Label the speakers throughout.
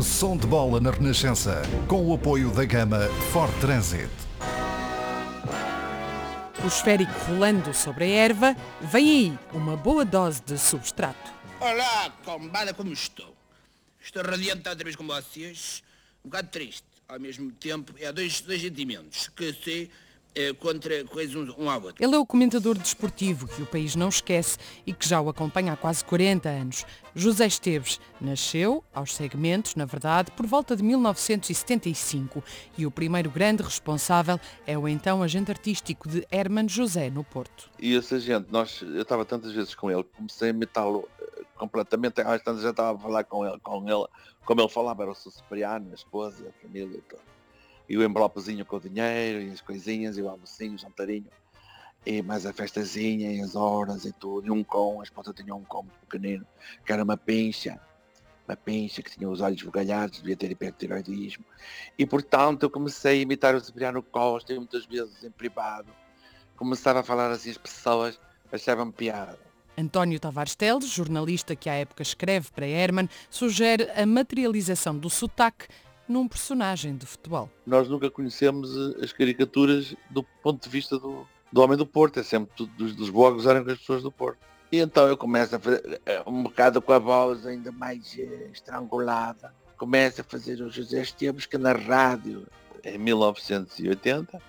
Speaker 1: Som de bola na Renascença, com o apoio da gama Ford Transit.
Speaker 2: O esférico rolando sobre a erva, vem aí uma boa dose de substrato.
Speaker 3: Olá, combada, como estou? Estou radiante outra vez com vocês, um bocado triste. Ao mesmo tempo, é dois, dois sentimentos que se eh, contra coisas um, um ao outro.
Speaker 2: Ele é o comentador desportivo que o país não esquece e que já o acompanha há quase 40 anos. José Esteves nasceu, aos segmentos, na verdade, por volta de 1975 e o primeiro grande responsável é o então agente artístico de Herman José no Porto.
Speaker 4: E esse agente, nós, eu estava tantas vezes com ele, comecei a imitá-lo eh, completamente, às tantas já estava a falar com ele, com ele, como ele falava, era o seu Cipriano, a esposa, a família e tudo e o envelopezinho com o dinheiro e as coisinhas e o almocinho, o jantarinho e mais a festazinha e as horas e tudo, e um com, a esposa tinha um com muito pequenino, que era uma pincha, uma pincha que tinha os olhos bugalhados, devia ter hipertiroidismo. E portanto eu comecei a imitar o Cipriano Costa e muitas vezes em privado. Começava a falar assim as pessoas achavam piada.
Speaker 2: António Tavares Teles, jornalista que à época escreve para Herman, sugere a materialização do sotaque num personagem de futebol.
Speaker 4: Nós nunca conhecemos eh, as caricaturas do ponto de vista do, do homem do Porto, é sempre tudo dos, dos boa gozarem com as pessoas do Porto. E então eu começo a fazer eh, um bocado com a voz ainda mais eh, estrangulada. Começo a fazer o José Esteves que na rádio em 1980,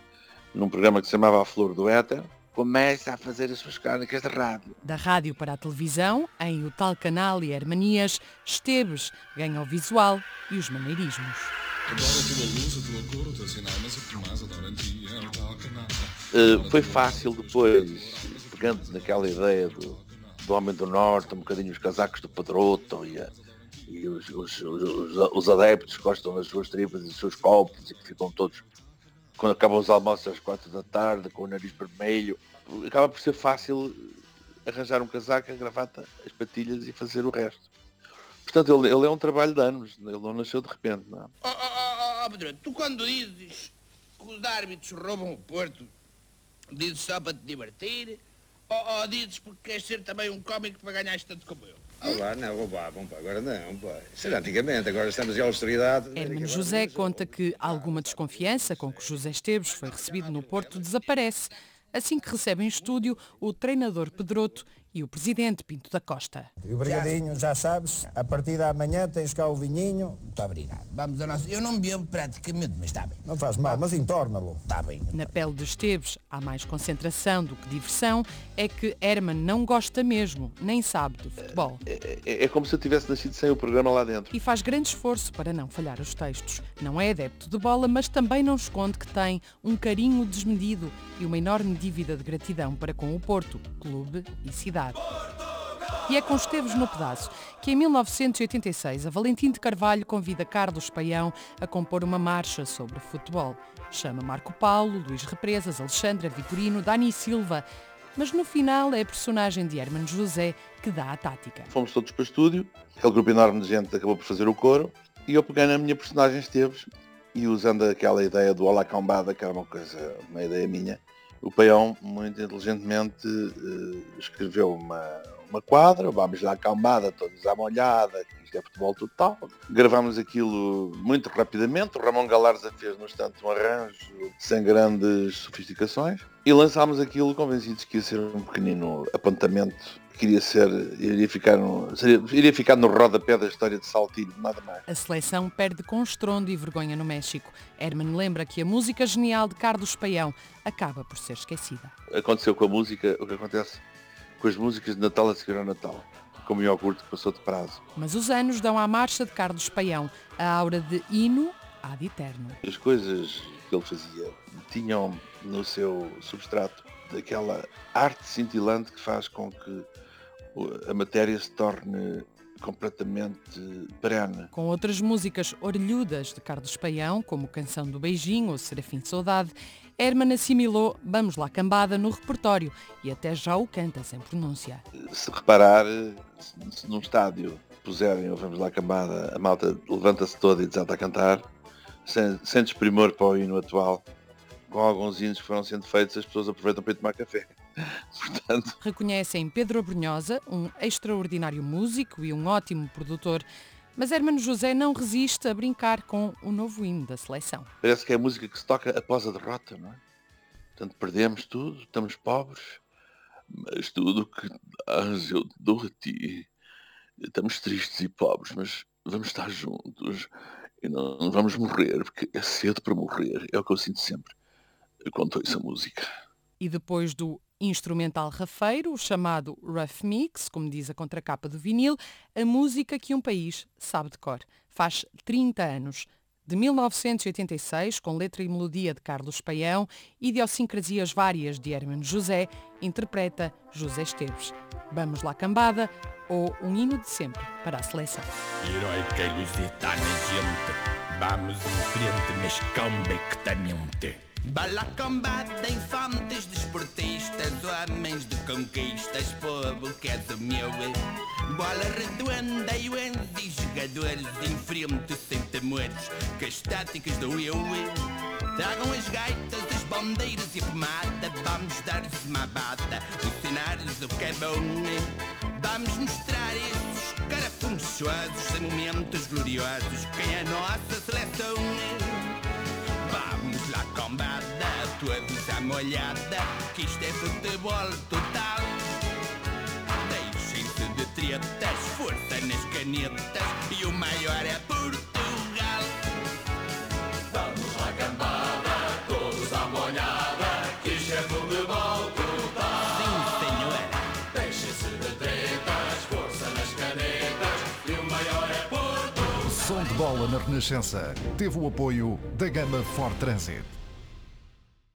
Speaker 4: num programa que se chamava A Flor do Éter, começa a fazer as suas crónicas de rádio.
Speaker 2: Da rádio para a televisão, em o tal canal e Hermanias, Esteves ganha o visual e os maneirismos.
Speaker 4: Uh, foi fácil depois, pegando naquela ideia do, do Homem do Norte, um bocadinho os casacos do Pedroto e, a, e os, os, os, os, adeptos que gostam das suas tripas e dos seus copos e que ficam todos quando acabam os almoços às quatro da tarde, com o nariz vermelho, acaba por ser fácil arranjar um casaco, a gravata, as patilhas e fazer o resto. Portanto, ele, ele é um trabalho de anos, ele não nasceu de repente, não é?
Speaker 3: Oh, oh, oh, oh Pedro, tu quando dizes que os árbitros roubam o Porto, dizes só para te divertir, ou, ou dizes porque queres ser também um cómico para ganhar tanto como eu?
Speaker 5: Olá, não roubavam, pá, agora não, pá. Era antigamente, agora estamos em austeridade.
Speaker 2: Hermano José conta que alguma desconfiança com que José Esteves foi recebido no Porto desaparece assim que recebe em estúdio o treinador Pedroto e o presidente Pinto da Costa.
Speaker 6: E o Brigadinho, já sabes, a partir da manhã tens cá o vinhinho. Muito obrigado.
Speaker 3: Vamos a nossa... Eu não bebo praticamente, mas está bem.
Speaker 6: Não faz mal, mas entorna-lo.
Speaker 3: Está bem.
Speaker 2: Na pele de Esteves há mais concentração do que diversão. É que Herman não gosta mesmo, nem sabe do futebol.
Speaker 4: É, é, é como se eu tivesse nascido sem o programa lá dentro.
Speaker 2: E faz grande esforço para não falhar os textos. Não é adepto de bola, mas também não esconde que tem um carinho desmedido e uma enorme dívida de gratidão para com o Porto, clube e cidade. E é com Esteves no Pedaço que em 1986 a Valentim de Carvalho convida Carlos Paião a compor uma marcha sobre futebol. Chama Marco Paulo, Luís Represas, Alexandra Vitorino, Dani Silva, mas no final é a personagem de Herman José que dá a tática.
Speaker 4: Fomos todos para o estúdio, aquele grupo enorme de gente acabou por fazer o coro e eu peguei na minha personagem Esteves e usando aquela ideia do Olá Cambada, que era uma coisa, uma ideia minha, o Paião muito inteligentemente uh, escreveu uma, uma quadra, vamos lá cambada, todos à molhada, isto é futebol total. Gravámos aquilo muito rapidamente, o Ramon Galarza fez no instante um arranjo sem grandes sofisticações e lançámos aquilo convencidos que ia ser um pequenino apontamento queria ser, iria ficar, no, seria, iria ficar no rodapé da história de Saltilho, nada mais.
Speaker 2: A seleção perde com estrondo e vergonha no México. Herman lembra que a música genial de Carlos Paião acaba por ser esquecida.
Speaker 4: Aconteceu com a música o que acontece com as músicas de Natal a seguir ao Natal, como o iogurte que passou de prazo.
Speaker 2: Mas os anos dão à marcha de Carlos Paião a aura de hino ad eterno.
Speaker 4: As coisas que ele fazia tinham no seu substrato daquela arte cintilante que faz com que a matéria se torne completamente perene.
Speaker 2: Com outras músicas orelhudas de Carlos Paião, como Canção do Beijinho ou Serafim de Saudade, Herman assimilou Vamos lá Cambada no repertório e até já o canta sem pronúncia.
Speaker 4: Se reparar, se, num estádio puserem o Vamos lá Cambada, a malta levanta-se toda e desata a cantar, sem, sem desprimor para o hino atual, com alguns hinos que foram sendo feitos, as pessoas aproveitam para ir tomar café.
Speaker 2: Portanto... Reconhecem Pedro Brunhosa, um extraordinário músico e um ótimo produtor, Mas Hermano José não resiste a brincar com o novo hino da seleção.
Speaker 4: Parece que é a música que se toca após a derrota, não é? Portanto, perdemos tudo, estamos pobres, mas tudo que dás eu dou a ti. Estamos tristes e pobres, mas vamos estar juntos e não vamos morrer, porque é cedo para morrer. É o que eu sinto sempre quando ouço a música.
Speaker 2: E depois do instrumental rafeiro, chamado Rough Mix, como diz a contracapa do vinil, a música que um país sabe de cor. Faz 30 anos. De 1986, com letra e melodia de Carlos Paião, idiosincrasias várias de Hermano José, interpreta José Esteves. Vamos lá cambada, ou um hino de sempre para a seleção.
Speaker 7: Heroica e lusitana gente, vamos em frente mas convictamente.
Speaker 3: Bala combate, infantes desportistas, homens de conquistas, povo que é do meu. Bola redonda e e jogadores em frente sem temores, que as táticas do eu. Tragam as gaitas, as bandeiras e a pomada, vamos dar-lhes uma bata, ensinar-lhes o que é bom. Vamos mostrar esses carafunchosos em momentos gloriosos, quem é a nossa seleção. Combada, todos à molhada, que isto é futebol total. Deixem-se de tretas, força nas canetas, e o maior é Portugal.
Speaker 7: Vamos lá cambada, todos à molhada, que isto é futebol total.
Speaker 3: Sim, senhor.
Speaker 7: Deixem-se de tretas, força nas canetas, e o maior é Portugal.
Speaker 1: Som de bola na Renascença. Teve o apoio da gama Ford Transit.